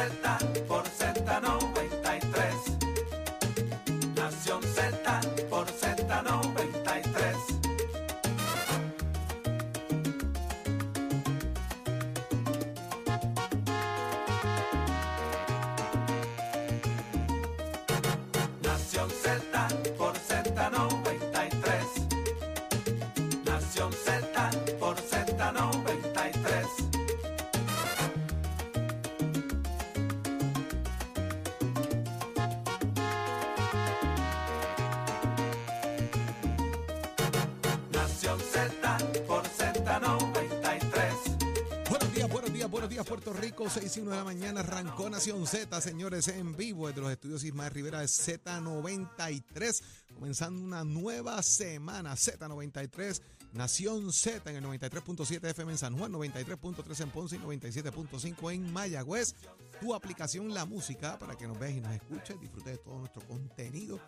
Z Puerto Rico. 6 y 1 de la mañana arrancó Nación Z, señores, en vivo desde los estudios Ismael Rivera de Z93. Comenzando una nueva semana. Z93, Nación Z en el 93.7 FM en San Juan, 93.3 en Ponce y 97.5 en Mayagüez. Tu aplicación La Música para que nos veas y nos escuches, disfrutes de todo nuestro contenido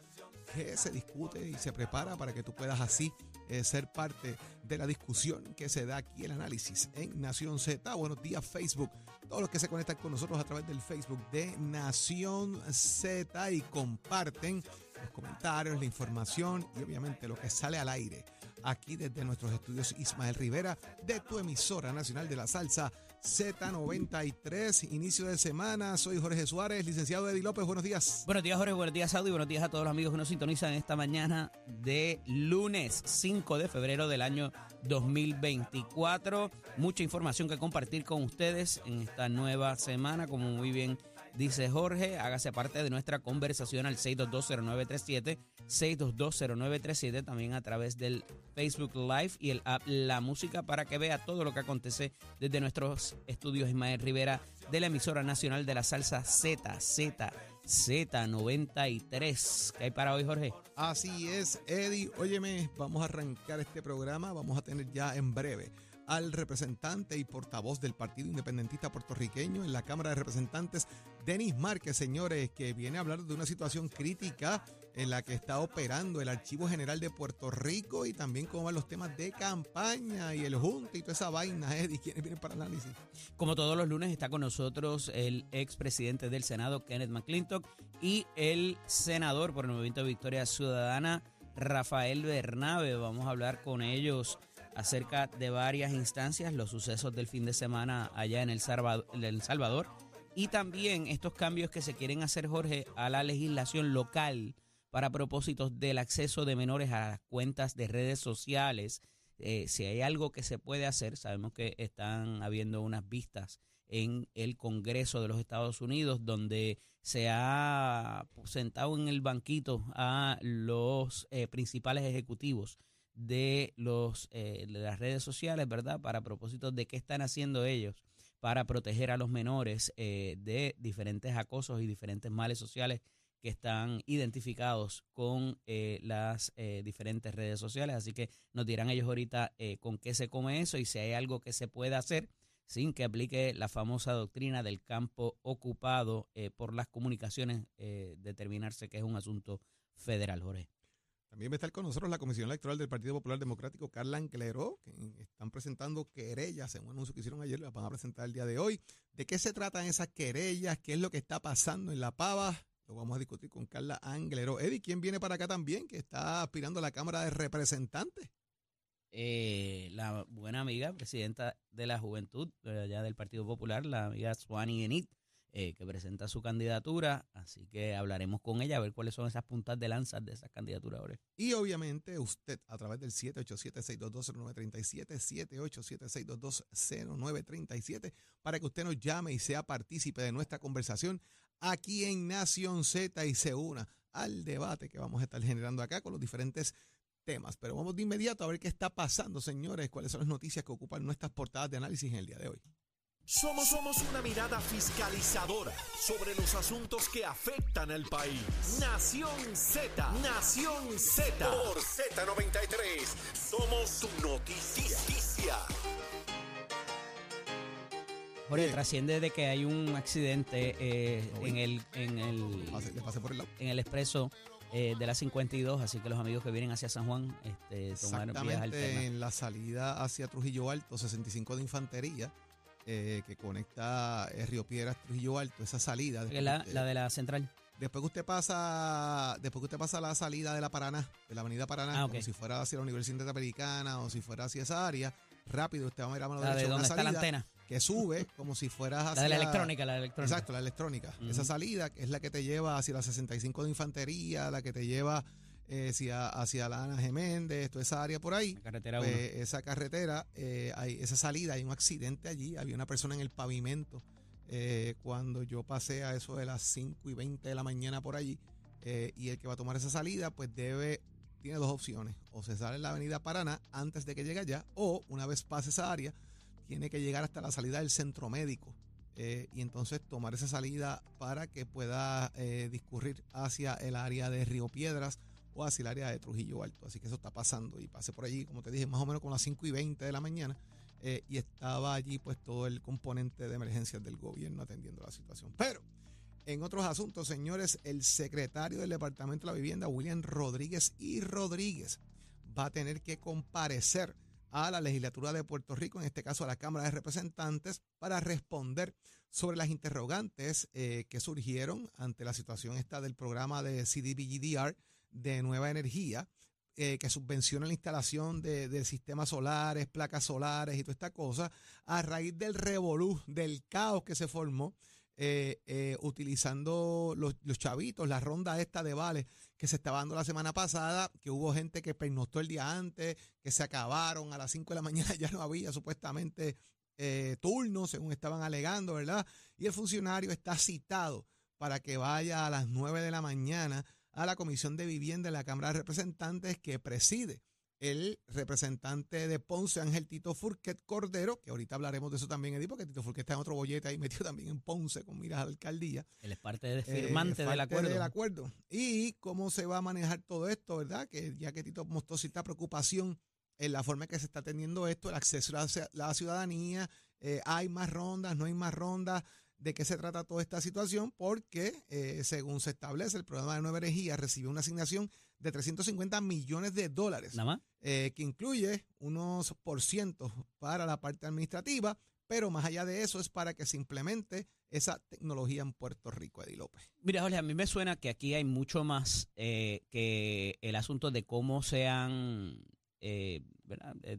que se discute y se prepara para que tú puedas así eh, ser parte de la discusión que se da aquí el análisis en Nación Z. Buenos días Facebook, todos los que se conectan con nosotros a través del Facebook de Nación Z y comparten los comentarios, la información y obviamente lo que sale al aire aquí desde nuestros estudios Ismael Rivera de tu emisora nacional de la salsa Z93, inicio de semana. Soy Jorge Suárez, licenciado Eddie López. Buenos días. Buenos días, Jorge. Buenos días, Saudi. Buenos días a todos los amigos que nos sintonizan esta mañana de lunes 5 de febrero del año 2024. Mucha información que compartir con ustedes en esta nueva semana, como muy bien dice Jorge. Hágase parte de nuestra conversación al 6220937, 6220937, también a través del Facebook Live y el app La Música para que vea todo lo que acontece desde nuestros estudios Ismael Rivera de la emisora nacional de la salsa Z, Z, Z93. ¿Qué hay para hoy, Jorge? Así es, Eddie. Óyeme, vamos a arrancar este programa. Vamos a tener ya en breve al representante y portavoz del Partido Independentista Puertorriqueño en la Cámara de Representantes, Denis Márquez, señores, que viene a hablar de una situación crítica en la que está operando el Archivo General de Puerto Rico y también cómo van los temas de campaña y el junte y toda esa vaina, Eddie. ¿Quiénes vienen para análisis? Como todos los lunes está con nosotros el expresidente del Senado, Kenneth McClintock, y el senador por el Movimiento de Victoria Ciudadana, Rafael Bernabe. Vamos a hablar con ellos acerca de varias instancias, los sucesos del fin de semana allá en El Salvador, el Salvador y también estos cambios que se quieren hacer, Jorge, a la legislación local para propósitos del acceso de menores a las cuentas de redes sociales. Eh, si hay algo que se puede hacer, sabemos que están habiendo unas vistas en el Congreso de los Estados Unidos, donde se ha sentado en el banquito a los eh, principales ejecutivos de, los, eh, de las redes sociales, ¿verdad? Para propósitos de qué están haciendo ellos para proteger a los menores eh, de diferentes acosos y diferentes males sociales que están identificados con eh, las eh, diferentes redes sociales. Así que nos dirán ellos ahorita eh, con qué se come eso y si hay algo que se pueda hacer sin que aplique la famosa doctrina del campo ocupado eh, por las comunicaciones, eh, determinarse que es un asunto federal, Jorge. También va a estar con nosotros la Comisión Electoral del Partido Popular Democrático, Carla Ancleró, que están presentando querellas en un anuncio que hicieron ayer, las van a presentar el día de hoy. ¿De qué se tratan esas querellas? ¿Qué es lo que está pasando en La Pava? Lo vamos a discutir con Carla Ancleró. Eddie, ¿quién viene para acá también? Que está aspirando a la Cámara de Representantes. Eh, la buena amiga, presidenta de la Juventud, de allá del Partido Popular, la amiga Swani Enid, eh, que presenta su candidatura. Así que hablaremos con ella a ver cuáles son esas puntas de lanza de esas candidaturas. Jorge. Y obviamente usted a través del 787-622-0937, 787-622-0937, para que usted nos llame y sea partícipe de nuestra conversación aquí en Nación Z y se una al debate que vamos a estar generando acá con los diferentes temas. Pero vamos de inmediato a ver qué está pasando, señores, cuáles son las noticias que ocupan nuestras portadas de análisis en el día de hoy. Somos, somos una mirada fiscalizadora sobre los asuntos que afectan al país. Nación Z, Nación Z. Por Z93, somos su noticia. Jorge, trasciende de que hay un accidente eh, en el en el Pase- Le pasé por el lado. en el expreso eh, de la 52, así que los amigos que vienen hacia San Juan este, tomar vías Exactamente alternas. en la salida hacia Trujillo Alto, 65 de Infantería. Eh, que conecta eh, Río Piedras, Trujillo Alto, esa salida. Que la, que usted- la de la central. Después que usted pasa, después que usted pasa la salida de la Paraná, de la avenida Paraná, Ah, como si fuera hacia la Universidad Interamericana o si fuera hacia esa área, rápido usted va a ver a mano La de derecha una donde la salida antena. que sube como si fueras hacia La de la electrónica, la de electrónica. Exacto, la electrónica. Esa salida es la que te lleva hacia la 65 de infantería, la que te lleva eh, hacia, hacia la Ana Geméndez, toda esa área por ahí. La carretera Pues, 1. esa carretera, eh, hay, esa salida, hay un accidente allí, había una persona en el pavimento eh, cuando yo pasé a eso de las 5 y 20 de la mañana por allí, eh, y el que va a tomar esa salida, pues debe, tiene dos opciones, o se sale en la avenida Paraná antes de que llegue allá, o una vez pase esa área, tiene que llegar hasta la salida del centro médico. eh, y entonces tomar esa salida para que pueda eh, discurrir hacia el área de Río Piedras o hacia el área de Trujillo Alto. Así que eso está pasando. Y pasé por allí, como te dije, más o menos con las 5 y 20 de la mañana. eh, y estaba allí pues todo el componente de emergencias del gobierno atendiendo la situación. Pero en otros asuntos, señores, el secretario del Departamento de la Vivienda, William Rodríguez y Rodríguez, va a tener que comparecer a la legislatura de Puerto Rico, en este caso a la Cámara de Representantes, para responder sobre las interrogantes eh, que surgieron ante la situación esta del programa de CDBGDR de Nueva Energía, eh, que subvenciona la instalación de, sistemas solares, placas solares y toda esta cosa, a raíz del revolú, del caos que se formó, eh, eh, utilizando los, chavitos, la ronda esta de vales que se estaba dando la semana pasada, que hubo gente que pernoctó el día antes, que se acabaron a las 5 de la mañana, ya no había supuestamente turnos, según estaban alegando, ¿verdad? Y el funcionario está citado para que vaya a las 9 de la mañana a la Comisión de Vivienda de la Cámara de Representantes que preside el representante de Ponce, Ángel Tito Furquet Cordero, que ahorita hablaremos de eso también, Eddie, porque Tito Furquet está en otro bollete ahí metido también en Ponce con miras a la alcaldía. Él es parte de Eh, firmante del parte acuerdo. del acuerdo. Y cómo se va a manejar todo esto, ¿verdad? Que ya que Tito mostró cierta preocupación en la forma en que se está atendiendo esto, el acceso a la, la ciudadanía, eh, hay más rondas, no hay más rondas, de qué se trata toda esta situación, porque eh, según se establece, el programa de Nueva Energía recibió una asignación de 350 millones de dólares, Nada más. eh, que incluye unos por cientos para la parte administrativa, pero más allá de eso es para que se implemente esa tecnología en Puerto Rico, Eddie López. Mira, Jorge, a mí me suena que aquí hay mucho más eh, que el asunto de cómo se han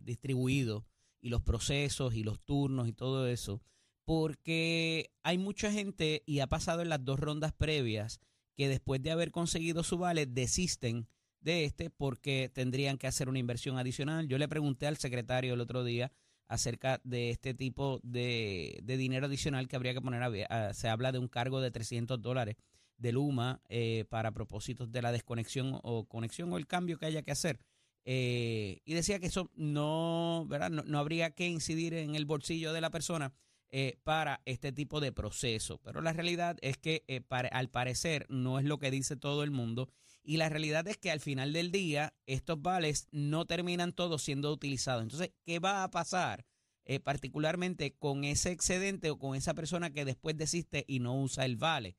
distribuido y los procesos y los turnos y todo eso, porque hay mucha gente y ha pasado en las dos rondas previas que después de haber conseguido su vale desisten de este porque tendrían que hacer una inversión adicional. Yo le pregunté al secretario el otro día acerca de este tipo de, de dinero adicional que habría que poner. a- se habla de un cargo de 300 dólares de Luma eh, para propósitos de la desconexión o conexión o el cambio que haya que hacer. Eh, y decía que eso no. No, no habría que incidir en el bolsillo de la persona eh, para este tipo de proceso. Pero la realidad es que eh, para- al parecer no es lo que dice todo el mundo. Y la realidad es que al final del día estos vales no terminan todos siendo utilizados. Entonces, ¿qué va a pasar? eh, particularmente con ese excedente o con esa persona que después desiste y no usa el vale.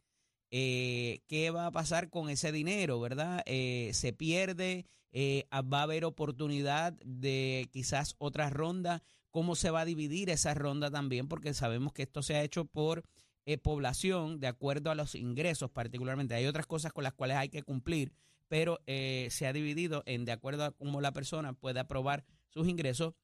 ¿Qué va a pasar con ese dinero, verdad? ¿Se pierde? ¿Va a haber oportunidad de quizás otra ronda? ¿Cómo se va a dividir esa ronda también? Porque sabemos que esto se ha hecho por eh, población de acuerdo a los ingresos particularmente. Hay otras cosas con las cuales hay que cumplir, pero eh, se ha dividido en de acuerdo a cómo la persona puede aprobar sus ingresos.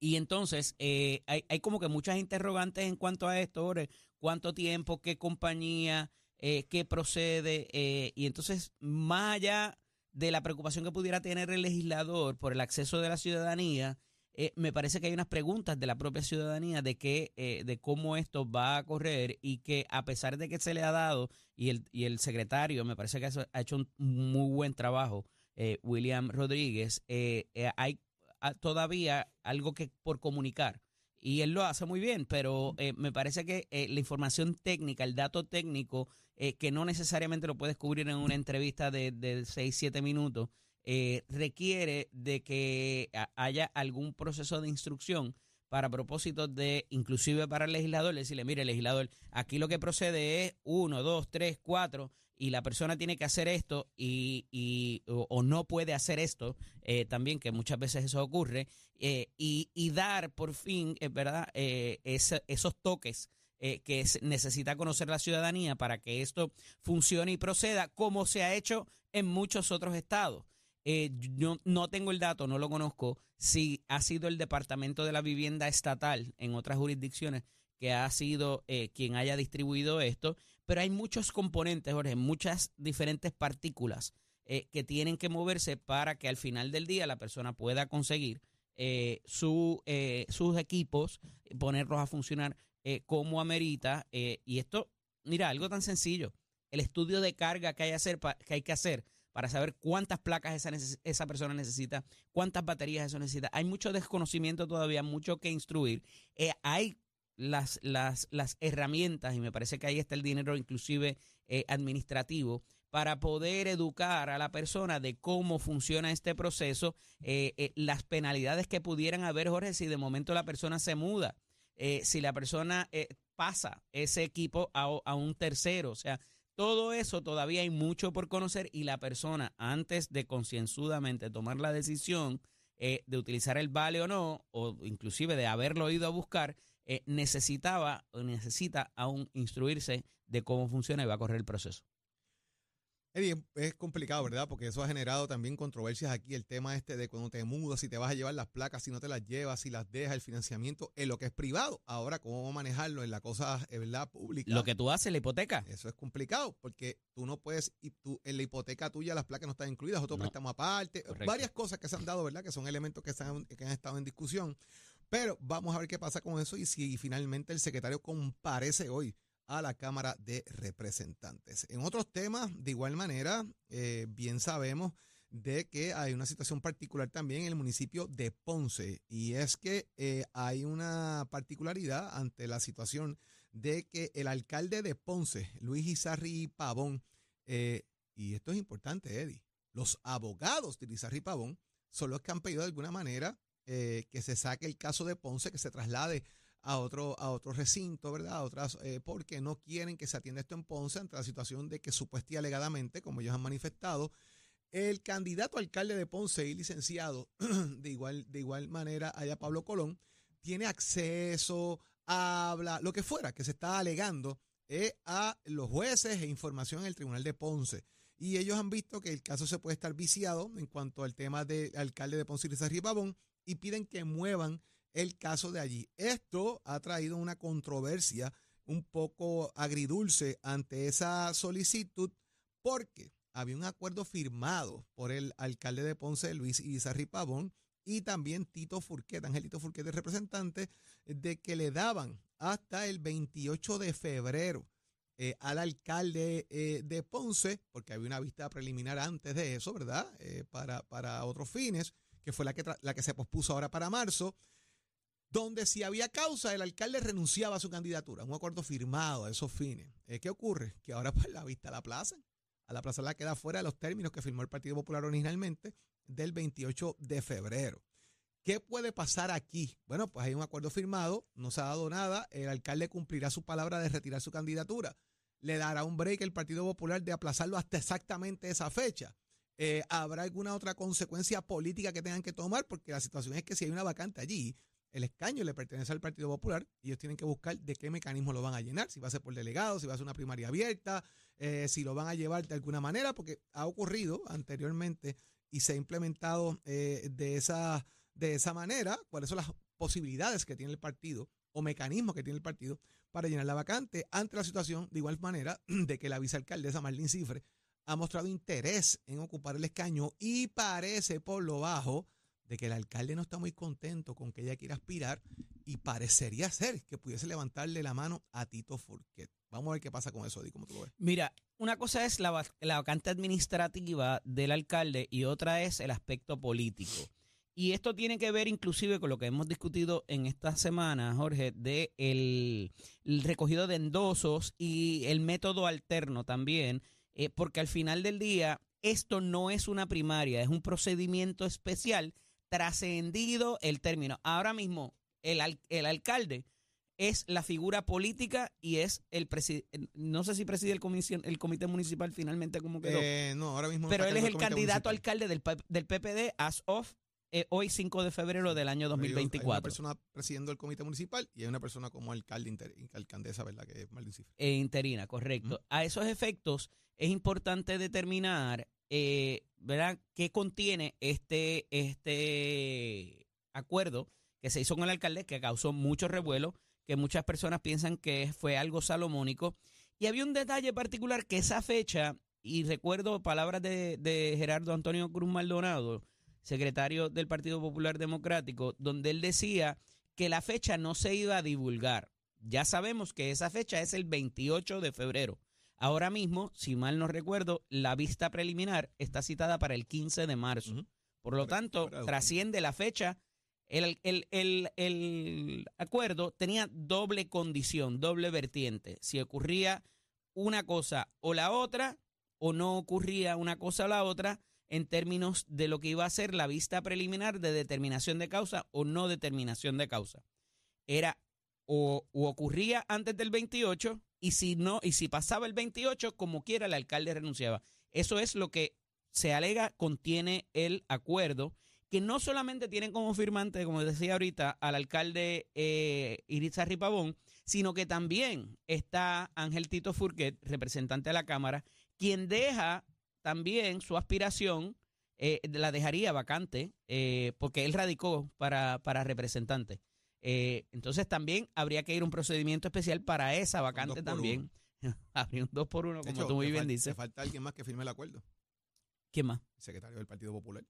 Y entonces eh, hay, como que muchas interrogantes en cuanto a esto, cuánto tiempo, qué compañía, eh, qué procede. eh, y entonces, más allá de la preocupación que pudiera tener el legislador por el acceso de la ciudadanía, eh, me parece que hay unas preguntas de la propia ciudadanía de que, eh, de cómo esto va a correr y que a pesar de que se le ha dado y el, y el secretario me parece que ha hecho un muy buen trabajo, eh, William Rodríguez, eh, eh, hay ah, todavía algo que por comunicar. Y él lo hace muy bien, pero eh, me parece que la información técnica, el dato técnico, que no necesariamente lo puedes cubrir en una entrevista de, de 6, 7 minutos, eh, requiere de que haya algún proceso de instrucción para propósitos de, inclusive para el legislador, decirle, mire, legislador, aquí lo que procede es uno, dos, tres, cuatro, y la persona tiene que hacer esto y, y- o, no puede hacer esto, eh, también que muchas veces eso ocurre, eh, y, y dar por fin, es verdad, eh, ese- esos toques que necesita conocer la ciudadanía para que esto funcione y proceda, como se ha hecho en muchos otros estados. Eh, yo no tengo el dato, no lo conozco, si ha sido el Departamento de la Vivienda Estatal en otras jurisdicciones que ha sido eh, quien haya distribuido esto, pero hay muchos componentes, Jorge, muchas diferentes partículas eh, que tienen que moverse para que al final del día la persona pueda conseguir su, sus equipos, ponerlos a funcionar como amerita. y esto, mira, algo tan sencillo, el estudio de carga que hay, hacer que, hay que hacer para saber cuántas placas esa, esa persona necesita, cuántas baterías eso necesita. Hay mucho desconocimiento todavía, mucho que instruir. Eh, hay las, las, las herramientas, y me parece que ahí está el dinero inclusive eh, administrativo, para poder educar a la persona de cómo funciona este proceso, eh, las penalidades que pudieran haber, Jorge, si de momento la persona se muda, si la persona pasa ese equipo a, a un tercero, o sea, todo eso todavía hay mucho por conocer y la persona, antes de concienzudamente tomar la decisión eh, de utilizar el vale o no, o inclusive de haberlo ido a buscar, eh, necesitaba o necesita aún instruirse de cómo funciona y va a correr el proceso. Eddie, es complicado, ¿verdad? Porque eso ha generado también controversias aquí, el tema este de cuando te mudas, si te vas a llevar las placas, si no te las llevas, si las dejas, el financiamiento, en lo que es privado. Ahora, ¿cómo manejarlo en la cosa, eh, ¿verdad? Pública. Lo que tú haces, la hipoteca. Eso es complicado porque tú no puedes, y tú, en la hipoteca tuya las placas no están incluidas, otro No. préstamo aparte, Correcto. varias cosas que se han dado, ¿verdad? Que son elementos que, están, que han estado en discusión. Pero vamos a ver qué pasa con eso y si finalmente el secretario comparece hoy a la Cámara de Representantes. En otros temas, de igual manera, eh, bien sabemos de que hay una situación particular también en el municipio de Ponce y es que eh, hay una particularidad ante la situación de que el alcalde de Ponce, Luis Izarri Pavón, eh, y esto es importante, Eddie, los abogados de Izarri Pavón son los que han pedido de alguna manera que se saque el caso de Ponce, que se traslade a otro, a otro recinto, ¿verdad? A otras, eh, porque no quieren que se atienda esto en Ponce ante la situación de que supuestamente alegadamente, como ellos han manifestado, el candidato alcalde de Ponce y licenciado, de igual, de igual manera, allá Pablo Colón, tiene acceso, habla, lo que fuera, que se está alegando eh, a los jueces e información en el Tribunal de Ponce. Y ellos han visto que el caso se puede estar viciado en cuanto al tema del alcalde de Ponce y Pavón y piden que muevan el caso de allí. Esto ha traído una controversia un poco agridulce ante esa solicitud porque había un acuerdo firmado por el alcalde de Ponce, Luis Izarri Pavón, y también Tito Furquet, Angelito Furquet, el representante, de que le daban hasta el 28 de febrero eh, al alcalde eh, de Ponce, porque había una vista preliminar antes de eso, ¿verdad? Eh, para, para otros fines, que fue la que, la que se pospuso ahora para marzo, donde si había causa, el alcalde renunciaba a su candidatura, un acuerdo firmado a esos fines. Eh, ¿Qué ocurre? Que ahora pues la vista la aplazan. A la plaza la queda fuera de los términos que firmó el Partido Popular originalmente del 28 de febrero. ¿Qué puede pasar aquí? Bueno, pues hay un acuerdo firmado, no se ha dado nada, el alcalde cumplirá su palabra de retirar su candidatura. Le dará un break el Partido Popular de aplazarlo hasta exactamente esa fecha. Eh, ¿Habrá alguna otra consecuencia política que tengan que tomar? Porque la situación es que si hay una vacante allí, el escaño le pertenece al Partido Popular y ellos tienen que buscar de qué mecanismo lo van a llenar, si va a ser por delegado, si va a ser una primaria abierta, eh, si lo van a llevar de alguna manera, porque ha ocurrido anteriormente y se ha implementado eh, de, esa, de esa manera, cuáles son las posibilidades que tiene el partido o mecanismos que tiene el partido para llenar la vacante ante la situación, de igual manera, de que la vicealcaldesa Marlene Cifre ha mostrado interés en ocupar el escaño y parece por lo bajo de que el alcalde no está muy contento con que ella quiera aspirar y parecería ser que pudiese levantarle la mano a Tito Furquet. Vamos a ver qué pasa con eso, Di, ¿cómo tú lo ves? Mira, una cosa es la, la vacante administrativa del alcalde y otra es el aspecto político. Y esto tiene que ver inclusive con lo que hemos discutido en esta semana, Jorge, de el, el recogido de endosos y el método alterno también, eh, porque al final del día esto no es una primaria, es un procedimiento especial trascendido el término. Ahora mismo el, al- el alcalde es la figura política y es el presidente, no sé si preside el, comisión, el comité municipal finalmente como quedó, Eh, no, ahora mismo no pero él es el candidato municipal. alcalde del, del PPD as of eh, hoy 5 de febrero del año Pero Hay una 2024. persona presidiendo el comité municipal y hay una persona como alcalde, inter- alcaldesa, ¿verdad? Que es Marlene Cifre. Eh, interina, correcto. A esos efectos es importante determinar, eh, ¿verdad?, qué contiene este, este acuerdo que se hizo con el alcalde, que causó mucho revuelo, que muchas personas piensan que fue algo salomónico. Y había un detalle particular que esa fecha, y recuerdo palabras de, de Gerardo Antonio Cruz Maldonado, secretario del Partido Popular Democrático, donde él decía que la fecha no se iba a divulgar. Ya sabemos que esa fecha es el 28 de febrero. Ahora mismo, si mal no recuerdo, la vista preliminar está citada para el 15 de marzo. Por lo tanto, trasciende la fecha. El, el- el- el acuerdo tenía doble condición, doble vertiente. Si ocurría una cosa o la otra, o no ocurría una cosa o la otra, en términos de lo que iba a ser la vista preliminar de determinación de causa o no determinación de causa. Era o, ocurría antes del 28 y si no y si pasaba el 28 como quiera el alcalde renunciaba. Eso es lo que se alega contiene el acuerdo que no solamente tiene como firmante, como decía ahorita, al alcalde eh, Iritza Ripabón, sino que también está Ángel Tito Furquet, representante de la Cámara, quien deja también su aspiración, eh, la dejaría vacante, eh, porque él radicó para, para representante. Eh, entonces también habría que ir a un procedimiento especial para esa vacante también. habría un dos por uno, como hecho, tú muy bien dices. falta alguien más que firme el acuerdo. ¿Quién más? El secretario del Partido Popular.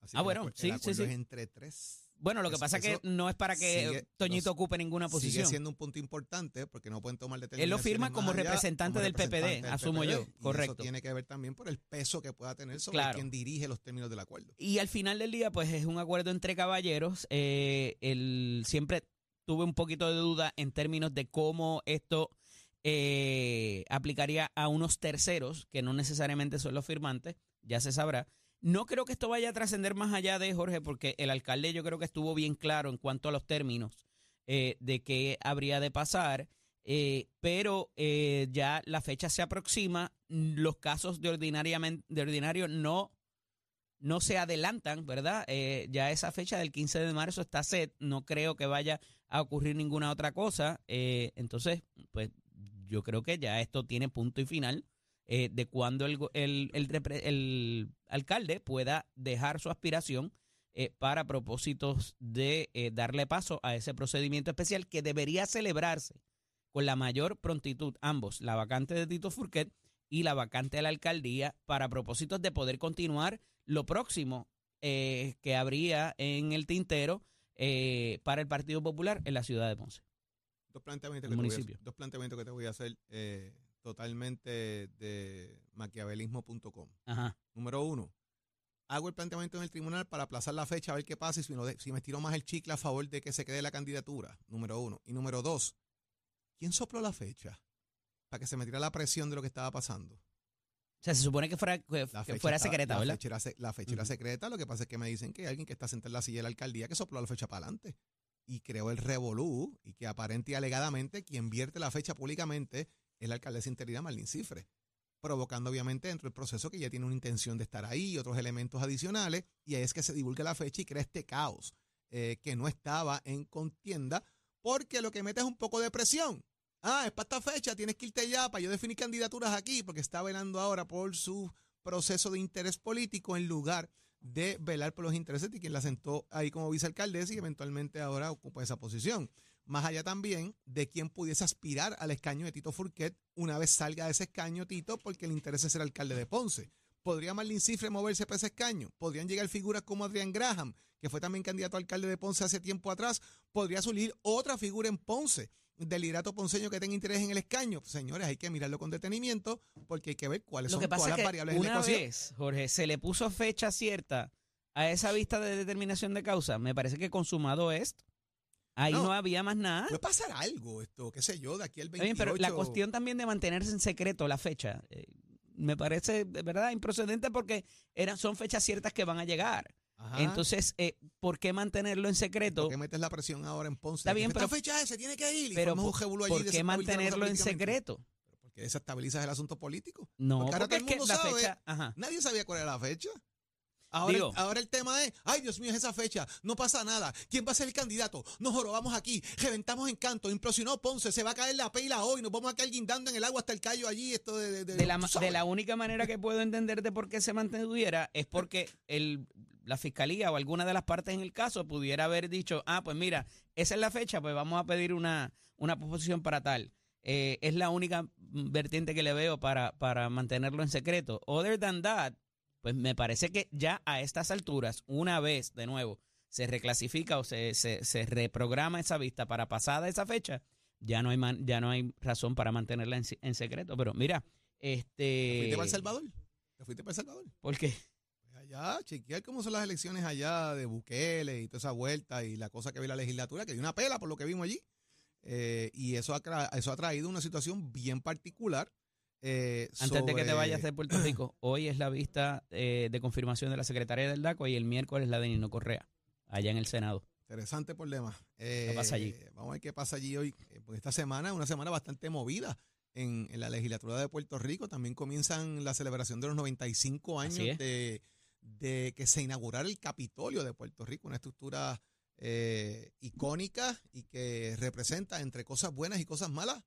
Así Ah, el bueno, sí, el sí, acuerdo sí. es entre tres. Bueno, lo que Eso- pasa es que no es para que sigue- Toñito los- ocupe ninguna Sigue posición. siendo un punto importante porque no pueden tomar Él lo determinaciones firma como allá representante como del PPD, asumo yo, y correcto. Eso tiene que ver también por el peso que pueda tener sobre Claro. quien dirige los términos del acuerdo. Y al final del día, pues es un acuerdo entre caballeros. Eh, el, siempre tuve un poquito de duda en términos de cómo esto eh, aplicaría a unos terceros, que no necesariamente son los firmantes, ya se sabrá. No creo que esto vaya a trascender más allá de Jorge, porque el alcalde yo creo que estuvo bien claro en cuanto a los términos eh, de qué habría de pasar. eh, pero eh, ya la fecha se aproxima, los casos de, ordinariamente, ordinario no no se adelantan, ¿verdad? Eh, ya esa fecha del 15 de marzo está set, no creo que vaya a ocurrir ninguna otra cosa. eh, entonces, pues yo creo que ya esto tiene punto y final eh, de cuando el, el, el el alcalde pueda dejar su aspiración eh, para propósitos de eh, darle paso a ese procedimiento especial que debería celebrarse con la mayor prontitud, ambos, la vacante de Tito Furquet y la vacante de la alcaldía, para propósitos de poder continuar lo próximo eh, que habría en el tintero eh, para el Partido Popular en la ciudad de Ponce. Dos planteamientos, que te, voy a, dos planteamientos que te voy a hacer eh, totalmente de maquiavelismo.com. Número uno, hago el planteamiento en el tribunal para aplazar la fecha a ver qué pasa y si, no si me estiro más el chicle a favor de que se quede la candidatura. Número uno. Y número dos, ¿quién sopló la fecha? Para que se metiera la presión de lo que estaba pasando. O sea, se supone que fuera, que fuera secreta, la ¿verdad? Fecha era, la fecha era secreta, lo que pasa es que me dicen que hay alguien que está sentado en la silla de la alcaldía que sopló la fecha para adelante. Y creó el revolú y que aparente y alegadamente quien vierte la fecha públicamente es la alcaldesa interina Marlene Cifre, provocando obviamente dentro del proceso que ya tiene una intención de estar ahí y otros elementos adicionales, y ahí es que se divulga la fecha y crea este caos eh, que no estaba en contienda, porque lo que mete es un poco de presión. Ah, es para esta fecha, tienes que irte ya para yo definir candidaturas aquí, porque está velando ahora por su proceso de interés político en lugar de velar por los intereses de quien la sentó ahí como vicealcaldesa y eventualmente ahora ocupa esa posición. Más allá también de quien pudiese aspirar al escaño de Tito Furquet una vez salga de ese escaño Tito, porque el interés es ser alcalde de Ponce. ¿Podría Marlene Cifre moverse para ese escaño? ¿Podrían llegar figuras como Adrián Graham, que fue también candidato a alcalde de Ponce hace tiempo atrás? ¿Podría surgir otra figura en Ponce del liderato ponceño que tenga interés en el escaño? Señores, hay que mirarlo con detenimiento porque hay que ver cuáles Lo son que pasa todas es las variables en la una ecuación. vez, Jorge, se le puso fecha cierta a esa vista de determinación de causa, me parece que consumado esto. Ahí no, No. había más nada. Puede pasar algo, esto, qué sé yo, de aquí al Está 28. bien, pero la cuestión también de mantenerse en secreto la fecha, eh, me parece de verdad improcedente porque eran, son fechas ciertas que van a llegar. Ajá. Entonces, eh, ¿por qué mantenerlo en secreto? ¿Por qué metes la presión ahora en Ponce? Está bien, Esta pero- fecha es, se tiene que ir. y Pero ¿por, qué mantenerlo en secreto? Porque desestabilizas el asunto político. No, Porque ahora porque es todo que el mundo la sabe. fecha... Ajá. Nadie sabía cuál era la fecha. Ahora, Digo- ahora el tema es, ay Dios mío, es esa fecha, no pasa nada. ¿Quién va a ser el candidato? Nos jorobamos aquí, reventamos en canto, implosionó Ponce, se va a caer la pela hoy, nos vamos a caer guindando en el agua hasta el callo allí, esto de... de, de- De la, de la única manera que puedo entender de por qué se mantuviera es porque el, la fiscalía o alguna de las partes en el caso pudiera haber dicho, ah, pues mira, esa es la fecha, pues vamos a pedir una, una posición para tal. Eh, es la única vertiente que le veo para, para mantenerlo en secreto. Other than that, pues me parece que ya a estas alturas, una vez de nuevo, se reclasifica o se, se, se reprograma esa vista para pasada esa fecha, ya no hay man- ya no hay razón para mantenerla en, en secreto. Pero mira, ¿Te este fuiste para El Salvador? ¿Te fuiste para El Salvador? ¿por qué? Pues allá, chequear cómo son las elecciones allá de Bukele y toda esa vuelta y la cosa que vi la legislatura, que dio una pela por lo que vimos allí. Eh, y eso ha, tra- eso ha traído una situación bien particular. Eh, Antes de que te vayas de Puerto Rico, hoy es la vista eh, de confirmación de la secretaria del DACO y el miércoles la de Nino Correa, allá en el Senado. Interesante problema. Eh, pasa allí? Vamos a ver qué pasa allí hoy. eh, Porque esta semana es una semana bastante movida en, en la legislatura de Puerto Rico. También comienzan la celebración de los 95 años de, de que se inaugurara el Capitolio de Puerto Rico, una estructura eh, icónica y que representa entre cosas buenas y cosas malas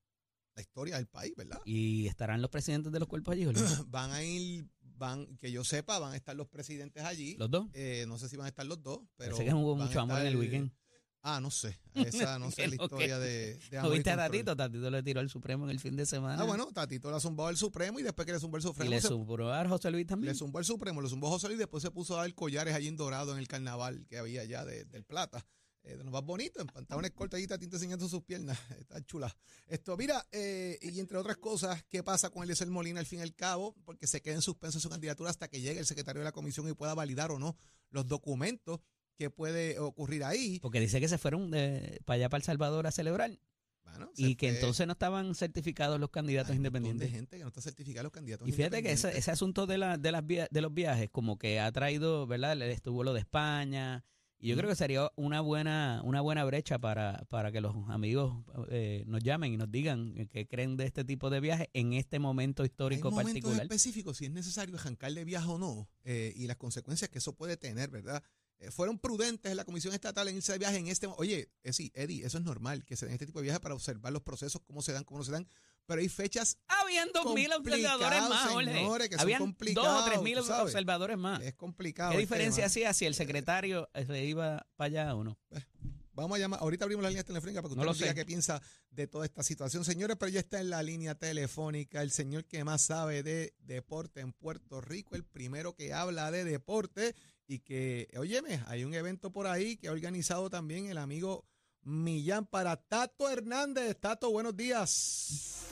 la historia del país, ¿verdad? Y estarán los presidentes de los cuerpos allí, Jorge? Van a ir, van, que yo sepa, van a estar los presidentes allí. los dos. Eh, no sé si van a estar los dos, pero. Parece que hubo a mucho amor en el weekend. Ah, no sé. Esa no sé la historia de, de ¿No amor y viste a. Tatito? Tatito le tiró al Supremo en el fin de semana. Ah, bueno, Tatito le zumbado el Supremo y después que le zumbó el Y Supremo, le se- subró a José Luis también. le zumbó el Supremo, le zumbó José Luis y después se puso a dar collares allí en Dorado en el carnaval que había allá de- del Plata. Eh, de lo más bonito, en pantalones cortos allí Tatito enseñando sus piernas. Está chula. Esto, mira, eh, y entre otras cosas, ¿qué pasa con Eliezer Molina al fin y al cabo? Porque se queda en suspenso su candidatura hasta que llegue el secretario de la comisión y pueda validar o no los documentos que puede ocurrir ahí. Porque dice que se fueron de, para allá, para El Salvador, a celebrar. Bueno, Y que fue- entonces no estaban certificados los candidatos Hay un independientes. de gente que no está certificada los candidatos Y fíjate que ese, independientes. ese asunto de, la, de, las via- de los viajes como que ha traído, ¿verdad? Le Estuvo lo de España. Y yo creo que sería una buena una buena brecha para, para que los amigos eh, nos llamen y nos digan qué creen de este tipo de viajes en este momento histórico Hay momentos particular. específicos, si es necesario arrancar de viaje o no, eh, y las consecuencias que eso puede tener, ¿verdad? Eh, fueron prudentes en la Comisión Estatal en irse de viaje en este Oye, eh, sí, Eddie, eso es normal, que se den este tipo de viajes para observar los procesos, cómo se dan, cómo no se dan, pero hay fechas Habían dos mil observadores más, Jorge. señores, que son Habían dos o tres mil observadores más. es complicado. ¿Qué diferencia hacía si el secretario eh, se iba para allá o no? Vamos a llamar, ahorita abrimos la línea telefónica para que No usted lo nos diga qué piensa de toda esta situación. Señores, pero ya está en la línea telefónica el señor que más sabe de deporte en Puerto Rico, el primero que habla de deporte y que, óyeme, hay un evento por ahí que ha organizado también el amigo Millán para Tato Hernández. Tato, buenos días.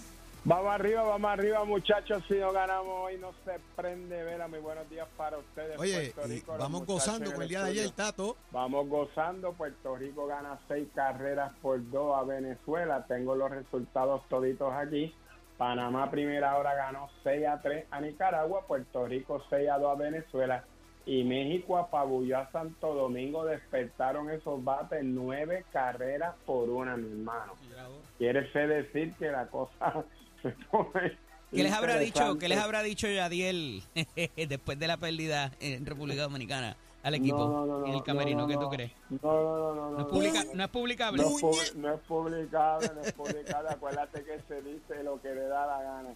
Vamos arriba, vamos arriba, muchachos. Si no ganamos hoy, no se prende vela. Muy buenos días para ustedes. Oye, y Rico, vamos gozando con el día de ayer, Tato. Vamos gozando. Puerto Rico gana seis carreras por dos a Venezuela. Tengo los resultados toditos aquí. Panamá primera hora ganó 6 a 3 a Nicaragua. Puerto Rico 6 a 2 a Venezuela. Y México apabulló a Santo Domingo. Despertaron esos bates nueve carreras por una, mi hermano. Quiere decir que la cosa se pone ¿Qué les habrá dicho, qué les habrá dicho Yadiel después de la pérdida en República Dominicana al equipo No, no, no, en no, el camerino? no, ¿Qué no, tú crees? No, no, no, no. No es, no, publica- no, no es publicable. No es, pu- no es publicable, no es publicable. Acuérdate que se dice lo que le da la gana.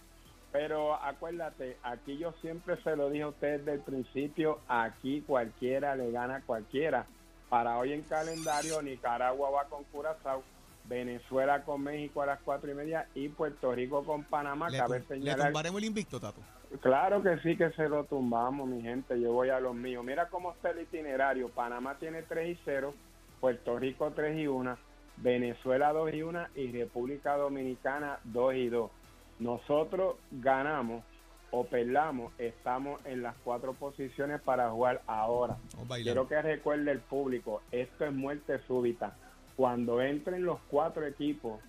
Pero acuérdate, aquí yo siempre se lo dije a ustedes desde el principio, aquí cualquiera le gana a cualquiera. Para hoy en calendario, Nicaragua va con Curazao, Venezuela con México a las cuatro y media y Puerto Rico con Panamá. Le, Cabe le señalar tumbaremos el invicto, Tato. Claro que sí que se lo tumbamos, mi gente. Yo voy a los míos. Mira cómo está el itinerario. Panamá tiene 3 y 0, Puerto Rico 3 y 1, Venezuela 2 y 1 y República Dominicana 2 y 2. Nosotros ganamos o perdamos, estamos en las cuatro posiciones para jugar ahora. Quiero que recuerde el público, esto es muerte súbita. Cuando entren los cuatro equipos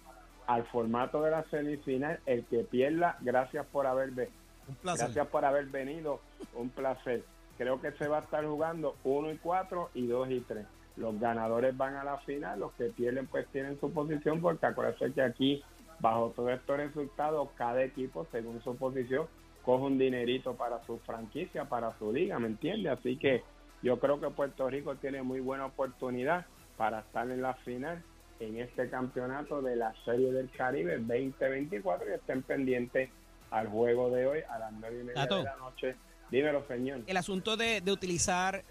al formato de la semifinal, el que pierda, gracias por haber ve- Un placer. Gracias por haber venido, un placer. creo que se va a estar jugando 1 y 4 y 2 y 3. Los ganadores van a la final, los que pierden pues tienen su posición, porque acuérdense que aquí, bajo todos estos resultados, cada equipo, según su posición, coge un dinerito para su franquicia, para su liga, ¿me entiende? Así que yo creo que Puerto Rico tiene muy buena oportunidad para estar en la final en este campeonato de la Serie del Caribe 2024 y estén pendientes al juego de hoy a las nueve y media Tato. de la noche. Dímelo, señor. El asunto de, de utilizar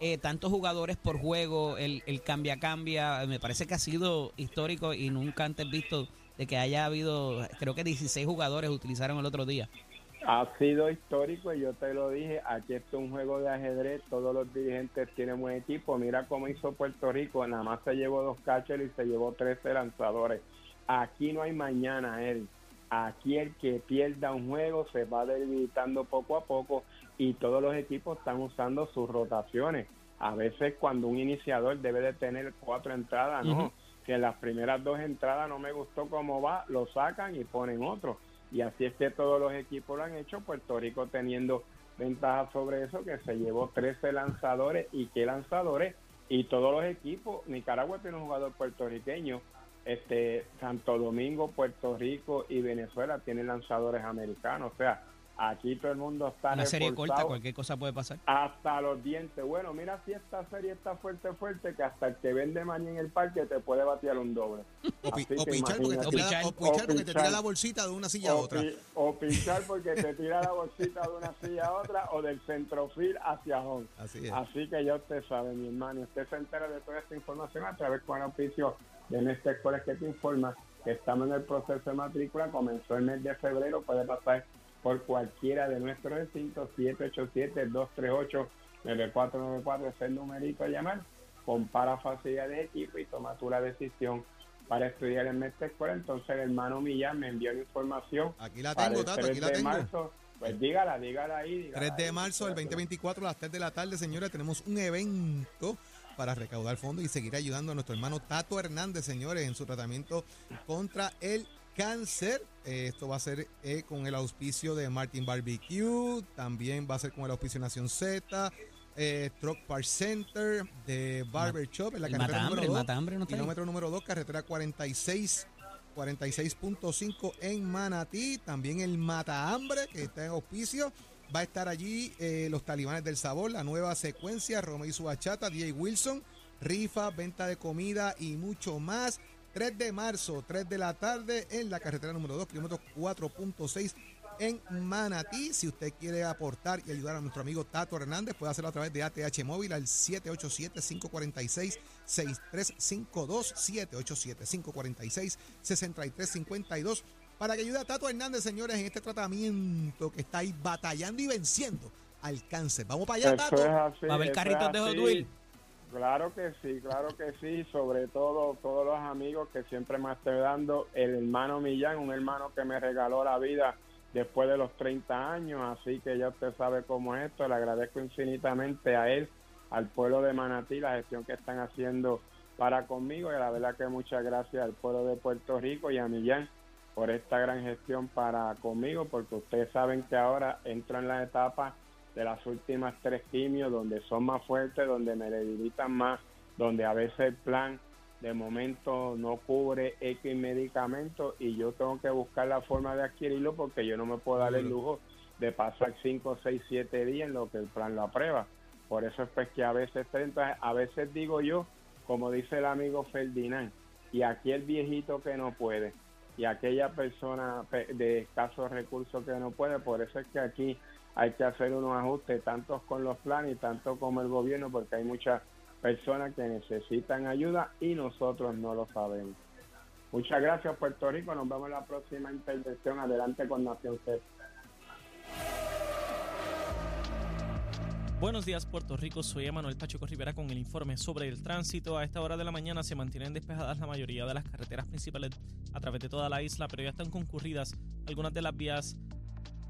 eh, tantos jugadores por juego, el, el cambia-cambia, me parece que ha sido histórico y nunca antes visto de que haya habido, creo que 16 jugadores utilizaron el otro día. Ha sido histórico y yo te lo dije, aquí está un juego de ajedrez, todos los dirigentes tienen buen equipo, mira cómo hizo Puerto Rico, nada más se llevó dos catchers y se llevó 13 lanzadores. Aquí no hay mañana, él. Aquí el que pierda un juego se va debilitando poco a poco y todos los equipos están usando sus rotaciones. A veces cuando un iniciador debe de tener cuatro entradas, no. Si en las primeras dos entradas no me gustó cómo va, lo sacan y ponen otro. Y así es que todos los equipos lo han hecho. Puerto Rico teniendo ventaja sobre eso, que se llevó 13 lanzadores y qué lanzadores. Y todos los equipos, Nicaragua tiene un jugador puertorriqueño, este Santo Domingo, Puerto Rico y Venezuela tienen lanzadores americanos. O sea, aquí todo el mundo está Una serie corta, cualquier cosa puede pasar. hasta los dientes. Bueno, mira si esta serie está fuerte, fuerte, que hasta el que vende mañana en el parque te puede batear un doble. O, pi- Así o que pichar porque, te pichar. o pichar porque te tira la bolsita de una silla a otra. pi- o pinchar porque te tira la bolsita de una silla a otra o del centrofil hacia home. Así es. Así que ya usted sabe, mi hermano, y usted se entera de toda esta información a través con el oficio de nuestra escuela que te informa que estamos en el proceso de matrícula, comenzó el mes de febrero, puede pasar por cualquiera de nuestros recintos, 787-238-9494, es el numerito a llamar, compara facilidades de equipo y toma tú la decisión para estudiar en nuestra escuela. Entonces el hermano Millán me envió la información Aquí la tengo, Tato, 3 aquí la de tengo. marzo. Pues dígala, dígala ahí. dígala 3 de ahí, marzo del dígala. 2024 a las 3 de la tarde, señores, tenemos un evento para recaudar fondos y seguir ayudando a nuestro hermano Tato Hernández, señores, en su tratamiento contra el cáncer. Eh, esto va a ser eh, con el auspicio de Martin Barbecue, también va a ser con el auspicio de Nación Z, eh, Truck Park Center, de Barber Shop, en la carretera matambre, el número 2, matambre no ahí. kilómetro número 2, carretera 46. 46.5 en Manatí, también el Mata Hambre que está en auspicio, va a estar allí eh, los talibanes del sabor, la nueva secuencia, Romeo y su bachata, DJ Wilson, rifa, venta de comida y mucho más. 3 de marzo, 3 de la tarde en la carretera número 2, kilómetro 4.6 en Manatí. Si usted quiere aportar y ayudar a nuestro amigo Tato Hernández, puede hacerlo a través de ATH Móvil al 787-546-6352, 787-546-6352, para que ayude a Tato Hernández, señores, en este tratamiento que está ahí batallando y venciendo al cáncer. Vamos para allá, Tato. ¿Va a haber carritos de Hot? Claro que sí, claro que sí. Sobre todo todos los amigos que siempre me estoy dando. El hermano Millán, un hermano que me regaló la vida después de los 30 años. Así que ya usted sabe cómo es esto. Le agradezco infinitamente a él, al pueblo de Manatí, la gestión que están haciendo para conmigo. Y la verdad que muchas gracias al pueblo de Puerto Rico y a Millán por esta gran gestión para conmigo, porque ustedes saben que ahora entro en la etapa de las últimas tres quimios, donde son más fuertes, donde me debilitan más, donde a veces el plan de momento no cubre X medicamentos y yo tengo que buscar la forma de adquirirlo porque yo no me puedo dar el lujo de pasar 5, 6, 7 días en lo que el plan lo aprueba. Por eso es pues que a veces, a veces digo yo, como dice el amigo Ferdinand, y aquí el viejito que no puede, y aquella persona pe- de escasos recursos que no puede, por eso es que aquí hay que hacer unos ajustes, tanto con los planes y tanto como el gobierno, porque hay muchas personas que necesitan ayuda y nosotros no lo sabemos. Muchas gracias Puerto Rico, nos vemos en la próxima intervención, adelante con Nación C. Buenos días Puerto Rico, soy Emanuel Pacheco Rivera con el informe sobre el tránsito. A esta hora de la mañana se mantienen despejadas la mayoría de las carreteras principales a través de toda la isla, pero ya están concurridas algunas de las vías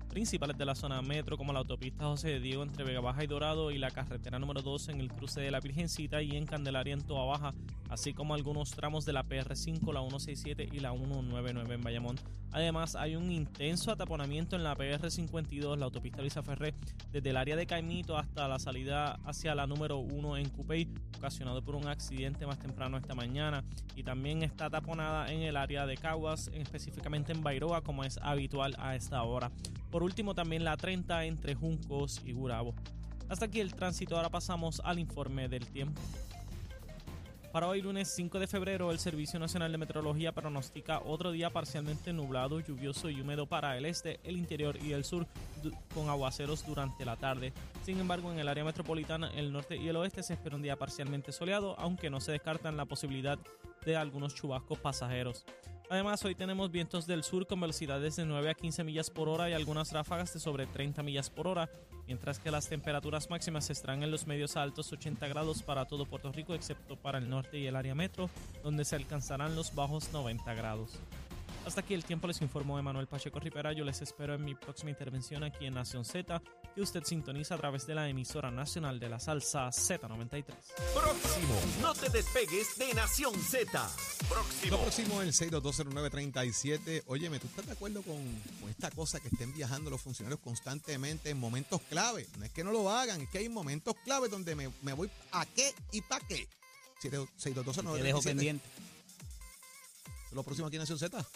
principales de la zona metro, como la autopista José de Diego entre Vega Baja y Dorado y la carretera número 2 en el cruce de la Virgencita y en Candelaria en Toa Baja, así como algunos tramos de la PR5, la 167 y la 199 en Bayamón. Además, hay un intenso ataponamiento en la PR52, la autopista Luisa Ferré, desde el área de Caimito hasta la salida hacia la número 1 en Cupey, ocasionado por un accidente más temprano esta mañana. Y también está taponada en el área de Caguas, específicamente en Bairoa, como es habitual a esta hora. Por último, también la 30 entre Juncos y Gurabo. Hasta aquí el tránsito, ahora pasamos al informe del tiempo. Para hoy lunes 5 de febrero, el Servicio Nacional de Meteorología pronostica otro día parcialmente nublado, lluvioso y húmedo para el este, el interior y el sur, con aguaceros durante la tarde. Sin embargo, en el área metropolitana, el norte y el oeste se espera un día parcialmente soleado, aunque no se descartan la posibilidad de algunos chubascos pasajeros. Además, hoy tenemos vientos del sur con velocidades de 9 a 15 millas por hora y algunas ráfagas de sobre 30 millas por hora, mientras que las temperaturas máximas estarán en los medios a altos 80 grados para todo Puerto Rico, excepto para el norte y el área metro, donde se alcanzarán los bajos 90 grados. Hasta aquí el tiempo les informó Emanuel Pacheco Rivera. Yo les espero en mi próxima intervención aquí en Nación Z, que usted sintoniza a través de la emisora nacional de la salsa Z93. Próximo. No te despegues de Nación Z. Lo Próximo. próximo el 6220937. Óyeme, ¿tú estás de acuerdo con, con esta cosa que estén viajando los funcionarios constantemente en momentos clave? No es que no lo hagan, es que hay momentos clave donde me, me voy a qué y para qué. Te dejo 6220937. pendiente. Lo próximo aquí en Nación Z.